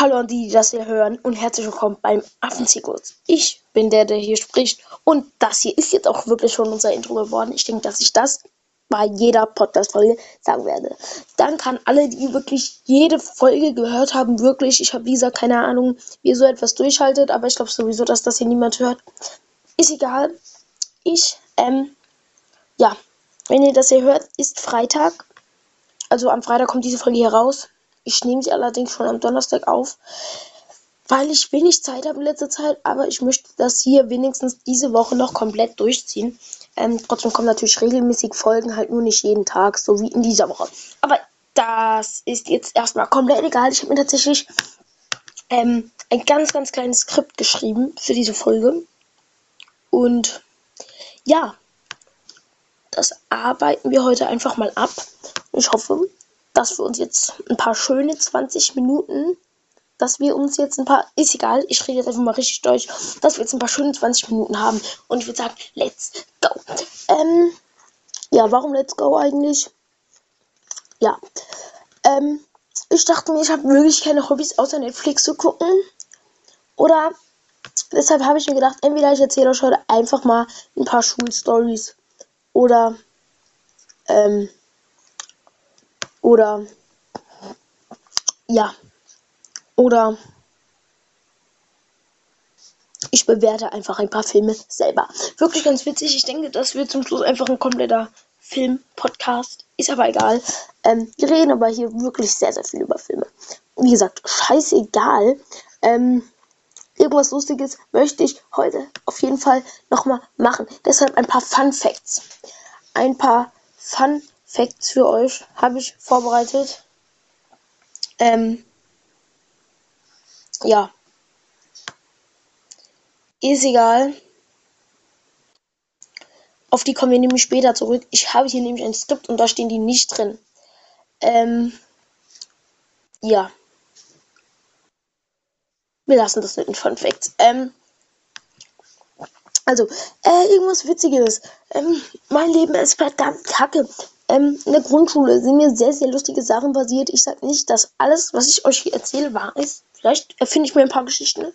Hallo an die, die das hier hören und herzlich willkommen beim Affenzirkus. Ich bin der, der hier spricht und das hier ist jetzt auch wirklich schon unser Intro geworden. Ich denke, dass ich das bei jeder Podcast-Folge sagen werde. Danke an alle, die wirklich jede Folge gehört haben. Wirklich, ich habe wie gesagt keine Ahnung, wie ihr so etwas durchhaltet, aber ich glaube sowieso, dass das hier niemand hört. Ist egal. Ich, ähm, ja, wenn ihr das hier hört, ist Freitag. Also am Freitag kommt diese Folge hier raus. Ich nehme sie allerdings schon am Donnerstag auf, weil ich wenig Zeit habe in letzter Zeit, aber ich möchte das hier wenigstens diese Woche noch komplett durchziehen. Ähm, trotzdem kommen natürlich regelmäßig Folgen, halt nur nicht jeden Tag, so wie in dieser Woche. Aber das ist jetzt erstmal komplett egal. Ich habe mir tatsächlich ähm, ein ganz, ganz kleines Skript geschrieben für diese Folge. Und ja, das arbeiten wir heute einfach mal ab. Ich hoffe, dass wir uns jetzt ein paar schöne 20 Minuten, dass wir uns jetzt ein paar, ist egal, ich rede jetzt einfach mal richtig durch, dass wir jetzt ein paar schöne 20 Minuten haben. Und ich würde sagen, let's go. Ähm, ja, warum let's go eigentlich? Ja, ähm, ich dachte mir, ich habe wirklich keine Hobbys außer Netflix zu gucken. Oder deshalb habe ich mir gedacht, entweder ich erzähle euch heute einfach mal ein paar Schulstories oder ähm, oder ja. Oder ich bewerte einfach ein paar Filme selber. Wirklich ganz witzig. Ich denke, das wird zum Schluss einfach ein kompletter Film-Podcast. Ist aber egal. Ähm, wir reden aber hier wirklich sehr, sehr viel über Filme. Wie gesagt, scheißegal. Ähm, irgendwas Lustiges möchte ich heute auf jeden Fall nochmal machen. Deshalb ein paar Fun Facts. Ein paar Fun Facts für euch habe ich vorbereitet. Ähm, ja. Ist egal. Auf die kommen wir nämlich später zurück. Ich habe hier nämlich ein Skript und da stehen die nicht drin. Ähm, ja. Wir lassen das mit den Fun Facts. Ähm, also, äh, irgendwas Witziges. Ähm, mein Leben ist verdammt kacke. Ähm, in der Grundschule sind mir sehr, sehr lustige Sachen passiert. Ich sage nicht, dass alles, was ich euch hier erzähle, wahr ist. Vielleicht erfinde ich mir ein paar Geschichten.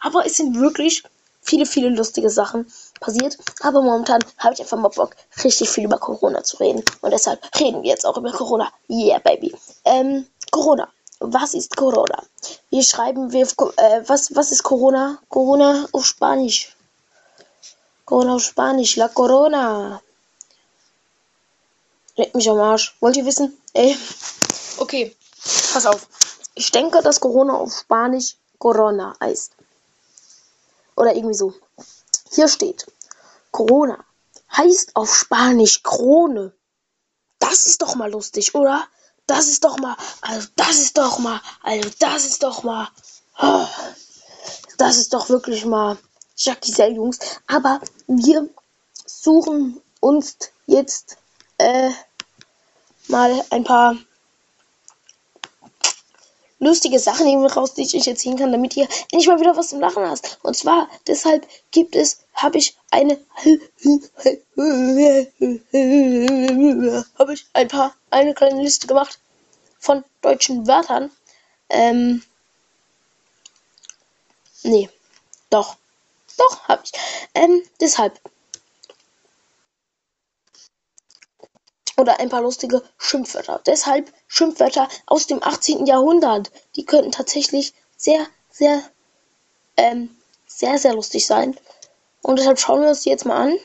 Aber es sind wirklich viele, viele lustige Sachen passiert. Aber momentan habe ich einfach mal Bock, richtig viel über Corona zu reden. Und deshalb reden wir jetzt auch über Corona. Yeah, baby. Ähm, Corona. Was ist Corona? Hier schreiben wir, äh, was, was ist Corona? Corona auf Spanisch. Corona auf Spanisch. La Corona. Leck mich am Arsch. Wollt ihr wissen? Ey. Okay, pass auf. Ich denke, dass Corona auf Spanisch Corona heißt. Oder irgendwie so. Hier steht, Corona heißt auf Spanisch Krone. Das ist doch mal lustig, oder? Das ist doch mal, also das ist doch mal, also das ist doch mal, oh, das ist doch wirklich mal Jackie sehr Jungs. Aber wir suchen uns jetzt äh, mal ein paar lustige Sachen nehmen raus, die ich euch erzählen kann, damit ihr endlich mal wieder was zum Lachen hast. Und zwar, deshalb gibt es, habe ich eine, habe ich ein paar, eine kleine Liste gemacht von deutschen Wörtern. Ähm, nee, doch, doch, habe ich. Ähm, deshalb, oder ein paar lustige Schimpfwörter. Deshalb Schimpfwörter aus dem 18. Jahrhundert. Die könnten tatsächlich sehr, sehr, ähm, sehr, sehr lustig sein. Und deshalb schauen wir uns die jetzt mal an.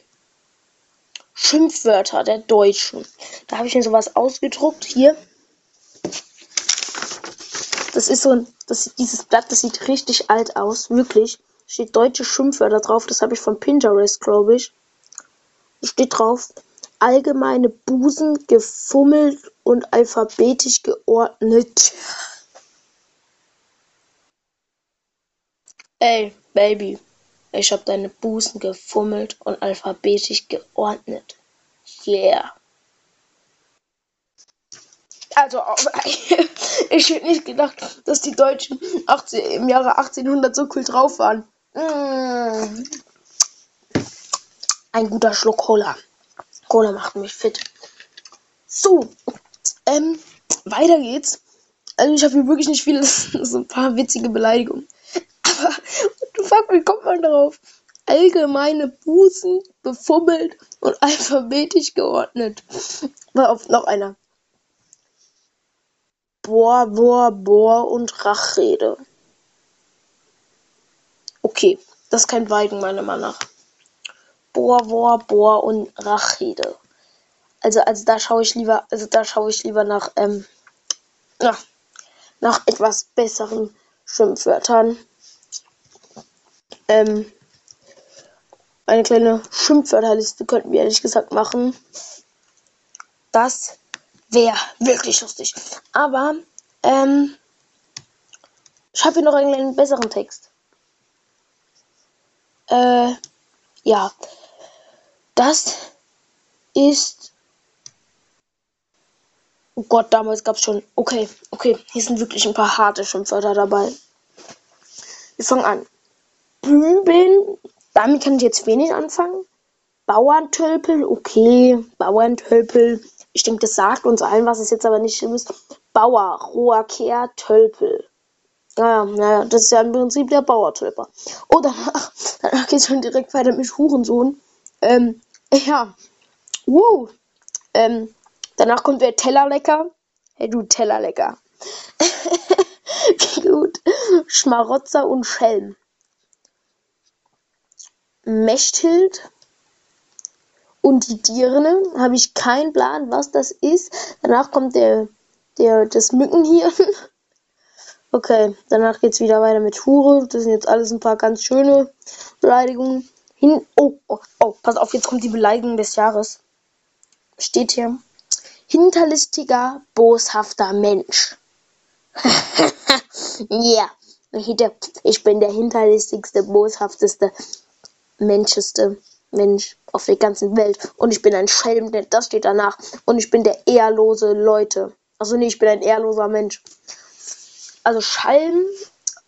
Schimpfwörter der Deutschen. Da habe ich mir sowas ausgedruckt. Hier. Das ist so ein, das, dieses Blatt, das sieht richtig alt aus. Wirklich. Steht deutsche Schimpfwörter drauf. Das habe ich von Pinterest, glaube ich. Steht drauf allgemeine Busen gefummelt und alphabetisch geordnet. Ey, Baby, ich hab deine Busen gefummelt und alphabetisch geordnet. Yeah. Also, ich hätte nicht gedacht, dass die Deutschen 18, im Jahre 1800 so cool drauf waren. Mm. Ein guter Schluck Cola. Cola macht mich fit. So, ähm, weiter geht's. Also ich habe hier wirklich nicht viele, so ein paar witzige Beleidigungen. Aber, du fuck, wie kommt man drauf? Allgemeine Busen, befummelt und alphabetisch geordnet. War auf noch einer. Boah, boah, boah und Rachrede. Okay, das ist kein Weigen, meiner Meinung nach. Boah, boah und Rachrede. Also, also da schaue ich lieber, also da schaue ich lieber nach, ähm, ja, nach etwas besseren Schimpfwörtern. Ähm, eine kleine Schimpfwörterliste könnten wir ehrlich gesagt machen. Das wäre wirklich lustig. Aber, ähm, ich habe hier noch einen besseren Text. Äh, ja. Das ist. Oh Gott, damals gab es schon. Okay, okay. Hier sind wirklich ein paar harte Schimpfwörter dabei. Wir fangen an. Büben. Damit kann ich jetzt wenig anfangen. Bauerntölpel. Okay. Bauerntölpel. Ich denke, das sagt uns allen, was es jetzt aber nicht schlimm ist. Bauer, roher Kehr, Tölpel. Naja, naja, das ist ja im Prinzip der Bauertölper. Oh, danach, danach geht es schon direkt weiter mit Hurensohn. Ähm, ja. Wow. Ähm, danach kommt der Tellerlecker. Hey, du Tellerlecker. Gut. Schmarotzer und Schelm. Mechthild und die Dirne. Habe ich keinen Plan, was das ist. Danach kommt der, der, das Mückenhirn. Okay, danach geht's wieder weiter mit Hure. Das sind jetzt alles ein paar ganz schöne Beleidigungen. Hin oh, oh, oh, pass auf, jetzt kommt die Beleidigung des Jahres. Steht hier. Hinterlistiger, boshafter Mensch. Ja, yeah. ich bin der hinterlistigste, boshafteste, menscheste Mensch auf der ganzen Welt. Und ich bin ein Schelm, das steht danach. Und ich bin der ehrlose Leute. Also nee, ich bin ein ehrloser Mensch. Also Schalm,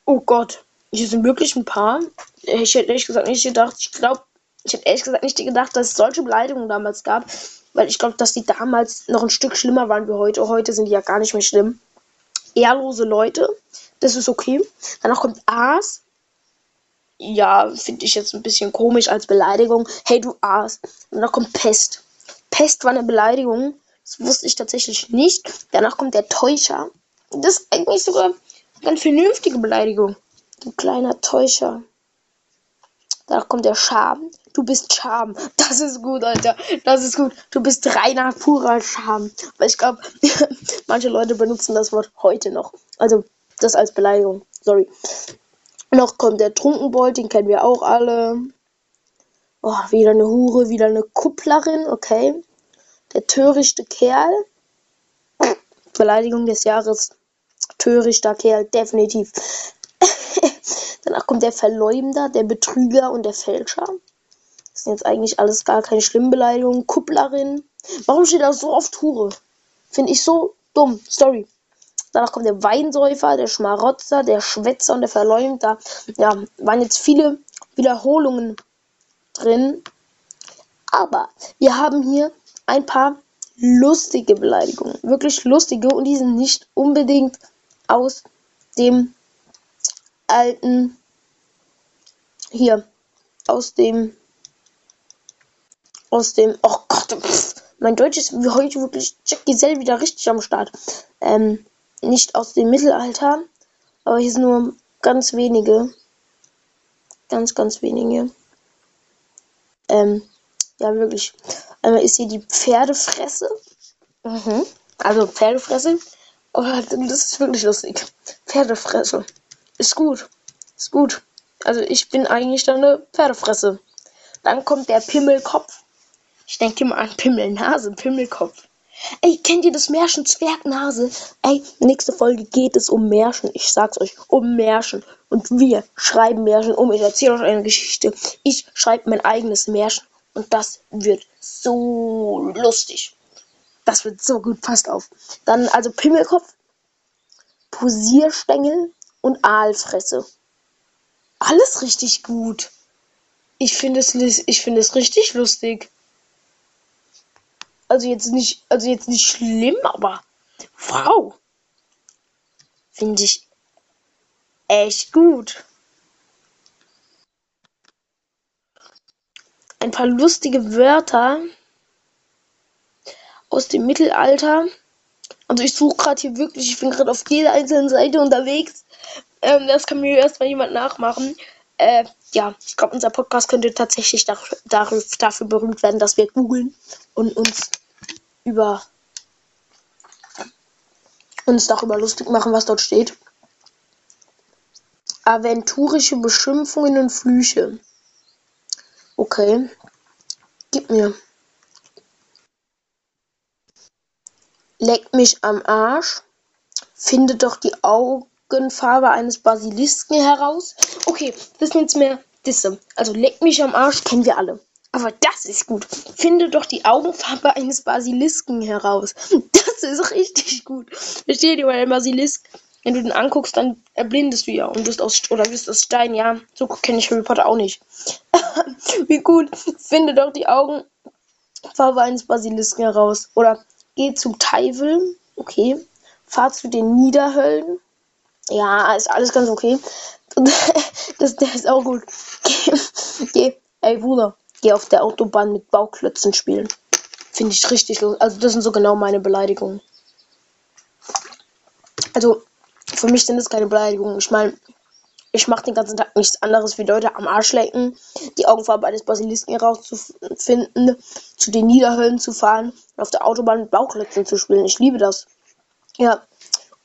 oh Gott, hier sind wirklich ein paar. Ich hätte ehrlich gesagt nicht gedacht, ich glaube, ich hätte ehrlich gesagt nicht gedacht, dass es solche Beleidigungen damals gab, weil ich glaube, dass die damals noch ein Stück schlimmer waren wie heute. Heute sind die ja gar nicht mehr schlimm. Ehrlose Leute, das ist okay. Danach kommt Aas. Ja, finde ich jetzt ein bisschen komisch als Beleidigung. Hey, du Aas. Danach kommt Pest. Pest war eine Beleidigung. Das wusste ich tatsächlich nicht. Danach kommt der Täuscher. Das ist eigentlich sogar eine vernünftige Beleidigung. Du kleiner Täuscher. Da kommt der Scham. Du bist Scham. Das ist gut, Alter. Das ist gut. Du bist reiner, purer Scham. Weil ich glaube, manche Leute benutzen das Wort heute noch. Also, das als Beleidigung. Sorry. Noch kommt der Trunkenbold, den kennen wir auch alle. Oh, wieder eine Hure, wieder eine Kupplerin, okay. Der törichte Kerl. Beleidigung des Jahres. Törichter Kerl, definitiv. Danach kommt der Verleumder, der Betrüger und der Fälscher. Das sind jetzt eigentlich alles gar keine schlimmen Beleidigungen. Kupplerin. Warum steht da so oft Hure? Finde ich so dumm. Sorry. Danach kommt der Weinsäufer, der Schmarotzer, der Schwätzer und der Verleumder. Ja, waren jetzt viele Wiederholungen drin. Aber wir haben hier ein paar lustige Beleidigungen. Wirklich lustige und die sind nicht unbedingt aus dem alten hier aus dem aus dem oh Gott pff, mein Deutsch ist wie heute wirklich Jack Giselle wieder richtig am Start ähm, nicht aus dem Mittelalter aber hier sind nur ganz wenige ganz ganz wenige ähm, ja wirklich einmal ist hier die Pferdefresse mhm. also Pferdefresse Oh, das ist wirklich lustig. Pferdefresse. Ist gut. Ist gut. Also ich bin eigentlich dann eine Pferdefresse. Dann kommt der Pimmelkopf. Ich denke mal an Pimmelnase, Pimmelkopf. Ey, kennt ihr das Märchen Zwergnase? Ey, nächste Folge geht es um Märchen. Ich sag's euch, um Märchen. Und wir schreiben Märchen um. Ich erzähle euch eine Geschichte. Ich schreibe mein eigenes Märchen. Und das wird so lustig. Das wird so gut, passt auf. Dann also Pimmelkopf, Posierstängel und Aalfresse. Alles richtig gut. Ich finde es, ich finde es richtig lustig. Also jetzt nicht, also jetzt nicht schlimm, aber wow. Finde ich echt gut. Ein paar lustige Wörter aus dem Mittelalter. Also ich suche gerade hier wirklich, ich bin gerade auf jeder einzelnen Seite unterwegs. Ähm, das kann mir erstmal jemand nachmachen. Äh, ja, ich glaube, unser Podcast könnte tatsächlich dafür, dafür berühmt werden, dass wir googeln und uns über uns darüber lustig machen, was dort steht. Aventurische Beschimpfungen und Flüche. Okay. Gib mir. Leck mich am Arsch. Finde doch die Augenfarbe eines Basilisken heraus. Okay, das sind jetzt mehr Disse. Also leck mich am Arsch kennen wir alle. Aber das ist gut. Finde doch die Augenfarbe eines Basilisken heraus. Das ist richtig gut. Versteht ihr, weil Basilisk, wenn du den anguckst, dann erblindest du ja und wirst aus oder wirst aus Stein, ja. So kenne ich Harry Potter auch nicht. Wie gut. Finde doch die Augenfarbe eines Basilisken heraus. Oder geh zu Teivel. Okay. Fahr zu den Niederhöllen. Ja, ist alles ganz okay. das, der ist auch gut. Geh, ey Bruder, geh auf der Autobahn mit Bauklötzen spielen. Finde ich richtig los. Also das sind so genau meine Beleidigungen. Also für mich sind das keine Beleidigungen. Ich meine, ich mache den ganzen Tag nichts anderes wie Leute am Arsch lecken, die Augenfarbe eines Basilisken herauszufinden, zu den Niederhöllen zu fahren und auf der Autobahn mit Bauklötzen zu spielen. Ich liebe das. Ja.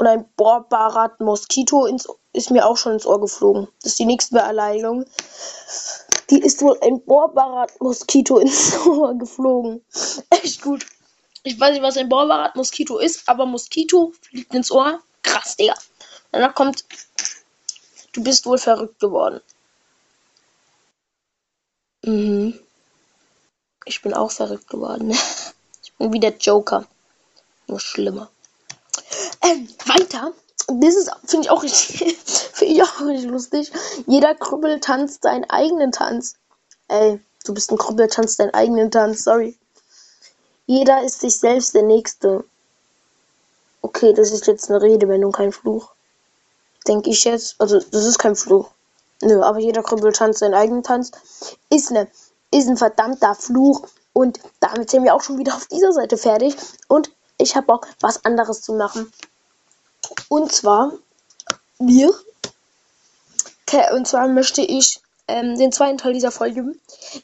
Und ein bohrbarer Moskito ins, ist mir auch schon ins Ohr geflogen. Das ist die nächste Beleidigung. Die ist wohl ein bohrbarer Moskito ins Ohr geflogen. Echt gut. Ich weiß nicht, was ein bohrbarer Moskito ist, aber Moskito fliegt ins Ohr. Krass, Digga. Danach kommt, du bist wohl verrückt geworden. Mhm. Ich bin auch verrückt geworden. Ich bin wie der Joker. Nur schlimmer. Ähm, weiter. Das ist, finde ich auch richtig, finde ich auch richtig lustig. Jeder Krüppel tanzt seinen eigenen Tanz. Ey, du bist ein Krüppel, tanzt deinen eigenen Tanz, sorry. Jeder ist sich selbst der Nächste. Okay, das ist jetzt eine Redewendung, kein Fluch. Denke ich jetzt. Also, das ist kein Fluch. Nö, aber jeder Krüppel tanzt seinen eigenen Tanz. Ist, ne, ist ein verdammter Fluch. Und damit sind wir auch schon wieder auf dieser Seite fertig. Und ich habe Bock, was anderes zu machen. Und zwar, wir. Und zwar möchte ich ähm, den zweiten Teil dieser Folge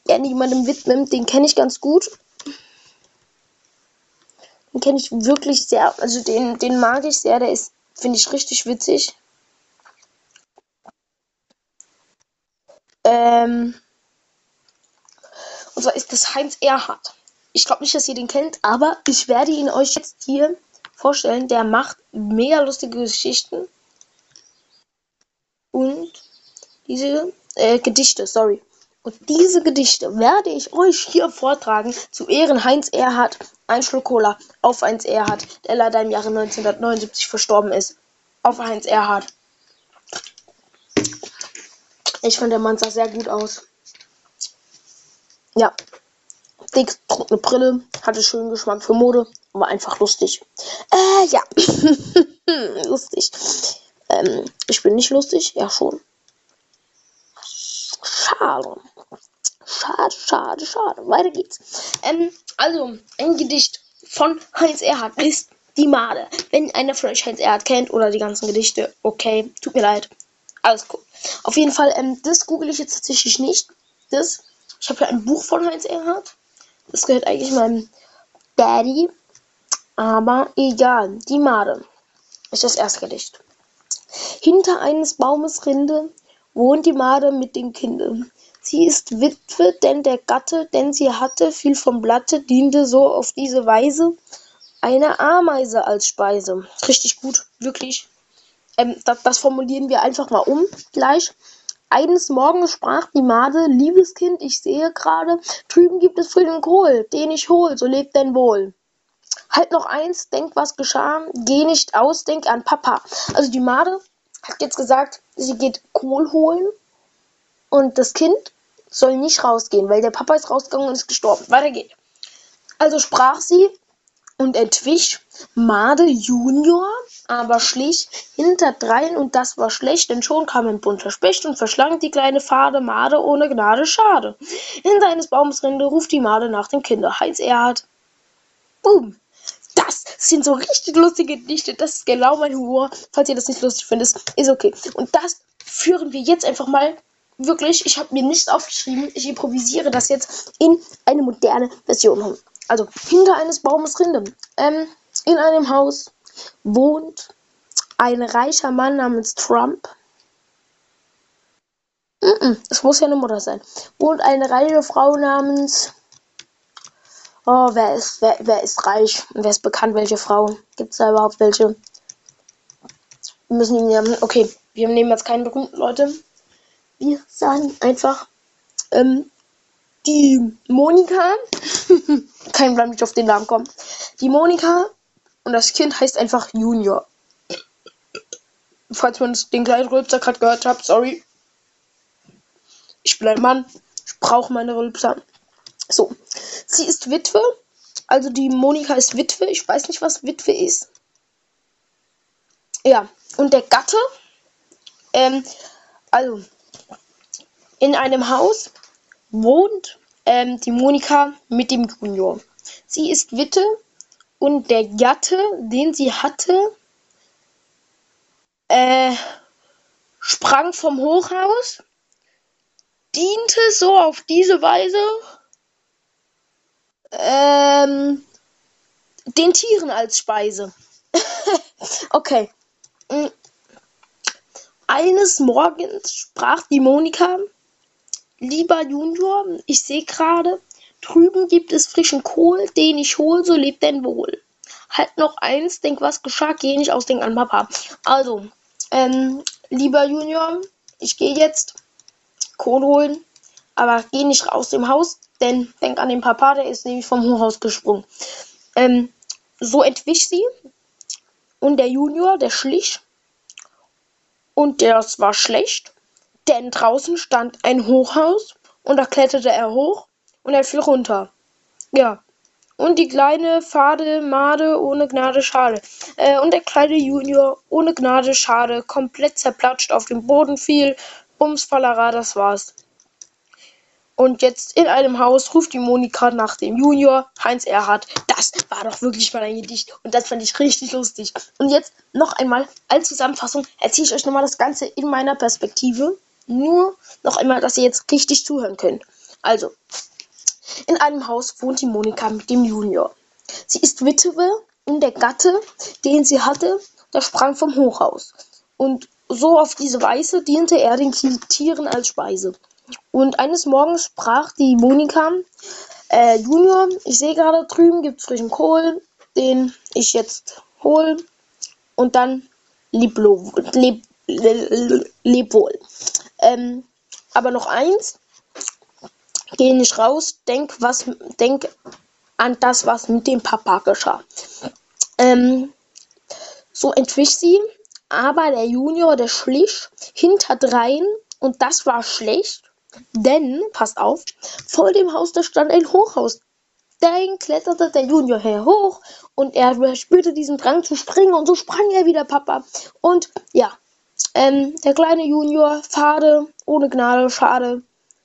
gerne jemandem widmen. Den kenne ich ganz gut. Den kenne ich wirklich sehr. Also den, den mag ich sehr. Der ist, finde ich, richtig witzig. Ähm, und zwar ist das Heinz Erhardt. Ich glaube nicht, dass ihr den kennt, aber ich werde ihn euch jetzt hier vorstellen. Der macht mega lustige Geschichten. Und diese äh, Gedichte, sorry. Und diese Gedichte werde ich euch hier vortragen zu Ehren Heinz Erhardt, ein Schluck Cola auf Heinz Erhardt, der leider im Jahre 1979 verstorben ist. Auf Heinz Erhardt. Ich finde, der Mann sah sehr gut aus. Ja, dick, trockene Brille, hatte schönen Geschmack für Mode, war einfach lustig. Äh, ja. lustig. Ähm, ich bin nicht lustig, ja schon. Schade. Schade, schade, schade. Weiter geht's. Ähm, also, ein Gedicht von Heinz Erhardt ist Die Made. Wenn einer von euch Heinz Erhardt kennt oder die ganzen Gedichte, okay, tut mir leid. Alles cool. Auf jeden Fall, ähm, das google ich jetzt tatsächlich nicht. Das, ich habe ja ein Buch von Heinz Erhardt. Das gehört eigentlich meinem Daddy. Aber egal. Die Made ist das erste Gedicht. Hinter eines Baumes Rinde wohnt die Made mit dem Kinde. Sie ist Witwe, denn der Gatte, den sie hatte, fiel vom Blatte, diente so auf diese Weise eine Ameise als Speise. Richtig gut, wirklich. Ähm, das, das formulieren wir einfach mal um gleich. Eines Morgens sprach die Made, liebes Kind, ich sehe gerade, drüben gibt es frühen Kohl, den ich hol, so lebt denn wohl. Halt noch eins, denk, was geschah, geh nicht aus, denk an Papa. Also die Made hat jetzt gesagt, sie geht Kohl holen und das Kind soll nicht rausgehen, weil der Papa ist rausgegangen und ist gestorben. Weiter geht. Also sprach sie und entwich Made Junior aber schlich hinterdrein und das war schlecht, denn schon kam ein bunter Specht und verschlang die kleine Pfade, Made ohne Gnade, schade. Hinter eines Baumes Rinde ruft die Made nach dem Kinder, Heinz Erhard. Boom! Das sind so richtig lustige Gedichte, das ist genau mein Humor. Falls ihr das nicht lustig findet, ist okay. Und das führen wir jetzt einfach mal wirklich, ich habe mir nichts aufgeschrieben, ich improvisiere das jetzt in eine moderne Version. Also, hinter eines Baumes Rinde. Ähm, in einem Haus wohnt ein reicher Mann namens Trump. Es muss ja eine Mutter sein. Wohnt eine reiche Frau namens. Oh, wer ist, wer, wer ist reich? Wer ist bekannt? Welche Frau? Gibt es da überhaupt welche? Wir müssen ihn ja. Okay, wir nehmen jetzt keine berühmten Leute. Wir sagen einfach ähm, die Monika. Kein Plan, wie ich auf den Namen komme. Die Monika und das Kind heißt einfach Junior. Falls man den kleinen Rülpser gerade gehört hat, sorry. Ich bin ein Mann. Ich brauche meine Rülpser. So. Sie ist Witwe. Also die Monika ist Witwe. Ich weiß nicht, was Witwe ist. Ja. Und der Gatte. Ähm, also. In einem Haus wohnt ähm, die Monika mit dem Junior. Sie ist Witwe und der Gatte, den sie hatte, äh, sprang vom Hochhaus, diente so auf diese Weise ähm, den Tieren als Speise. okay. Mm. Eines Morgens sprach die Monika, lieber Junior, ich sehe gerade, Drüben gibt es frischen Kohl, den ich hol, so lebt denn wohl. Halt noch eins, denk was geschah, geh nicht aus, denk an Papa. Also, ähm, lieber Junior, ich gehe jetzt Kohl holen, aber geh nicht raus dem Haus, denn denk an den Papa, der ist nämlich vom Hochhaus gesprungen. Ähm, so entwich sie und der Junior, der schlich und das war schlecht, denn draußen stand ein Hochhaus und da kletterte er hoch und er fiel runter. Ja. Und die kleine Fade Made ohne Gnade Schade. Äh, und der kleine Junior ohne Gnade Schade komplett zerplatscht auf den Boden fiel. Bums Fallera, das war's. Und jetzt in einem Haus ruft die Monika nach dem Junior, Heinz Erhard. Das war doch wirklich mal ein Gedicht. Und das fand ich richtig lustig. Und jetzt noch einmal als Zusammenfassung erzähle ich euch nochmal das Ganze in meiner Perspektive. Nur noch einmal, dass ihr jetzt richtig zuhören könnt. Also, in einem Haus wohnt die Monika mit dem Junior. Sie ist Witwe und der Gatte, den sie hatte, der sprang vom Hochhaus. Und so auf diese Weise diente er den Tieren als Speise. Und eines Morgens sprach die Monika, äh, Junior, ich sehe gerade drüben gibt es frischen Kohl, den ich jetzt hole. Und dann leb, leb, leb, leb wohl. Ähm, aber noch eins, Geh nicht raus, denk was, denk an das, was mit dem Papa geschah. Ähm, so entwich sie, aber der Junior, der schlich hinterdrein und das war schlecht, denn, passt auf, vor dem Haus, da stand ein Hochhaus. Dann kletterte der Junior her hoch und er spürte diesen Drang zu springen und so sprang er wieder, Papa. Und ja, ähm, der kleine Junior, fade, ohne Gnade, schade,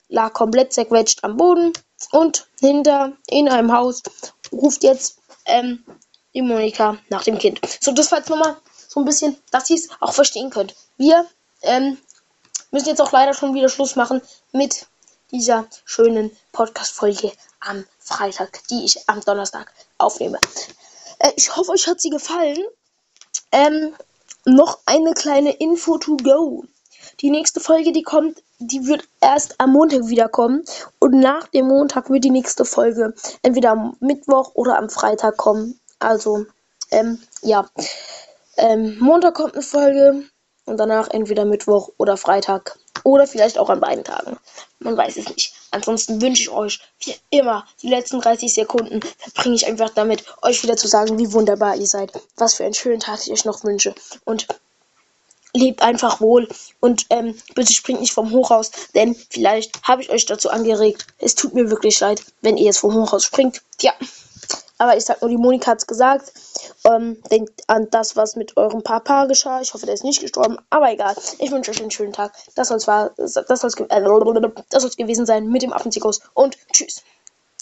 lag komplett zerquetscht am Boden und hinter in einem Haus ruft jetzt ähm, die Monika nach dem Kind. So, das war jetzt nochmal so ein bisschen, dass ihr es auch verstehen könnt. Wir ähm, müssen jetzt auch leider schon wieder Schluss machen mit dieser schönen Podcast-Folge am Freitag, die ich am Donnerstag aufnehme. Äh, ich hoffe, euch hat sie gefallen. Ähm, noch eine kleine Info to go. Die nächste Folge, die kommt, die wird erst am Montag wiederkommen. Und nach dem Montag wird die nächste Folge entweder am Mittwoch oder am Freitag kommen. Also, ähm, ja. Ähm, Montag kommt eine Folge und danach entweder Mittwoch oder Freitag. Oder vielleicht auch an beiden Tagen. Man weiß es nicht. Ansonsten wünsche ich euch wie immer die letzten 30 Sekunden verbringe ich einfach damit, euch wieder zu sagen, wie wunderbar ihr seid. Was für einen schönen Tag ich euch noch wünsche. Und lebt einfach wohl und ähm, bitte springt nicht vom Hochhaus, denn vielleicht habe ich euch dazu angeregt. Es tut mir wirklich leid, wenn ihr jetzt vom Hochhaus springt. Ja, Aber ich sag nur, die Monika hat's gesagt. Ähm, denkt an das, was mit eurem Papa geschah. Ich hoffe, der ist nicht gestorben. Aber egal. Ich wünsche euch einen schönen Tag. Das soll's war, das soll's, äh, das soll's gewesen sein mit dem Affenzirkus. Und tschüss.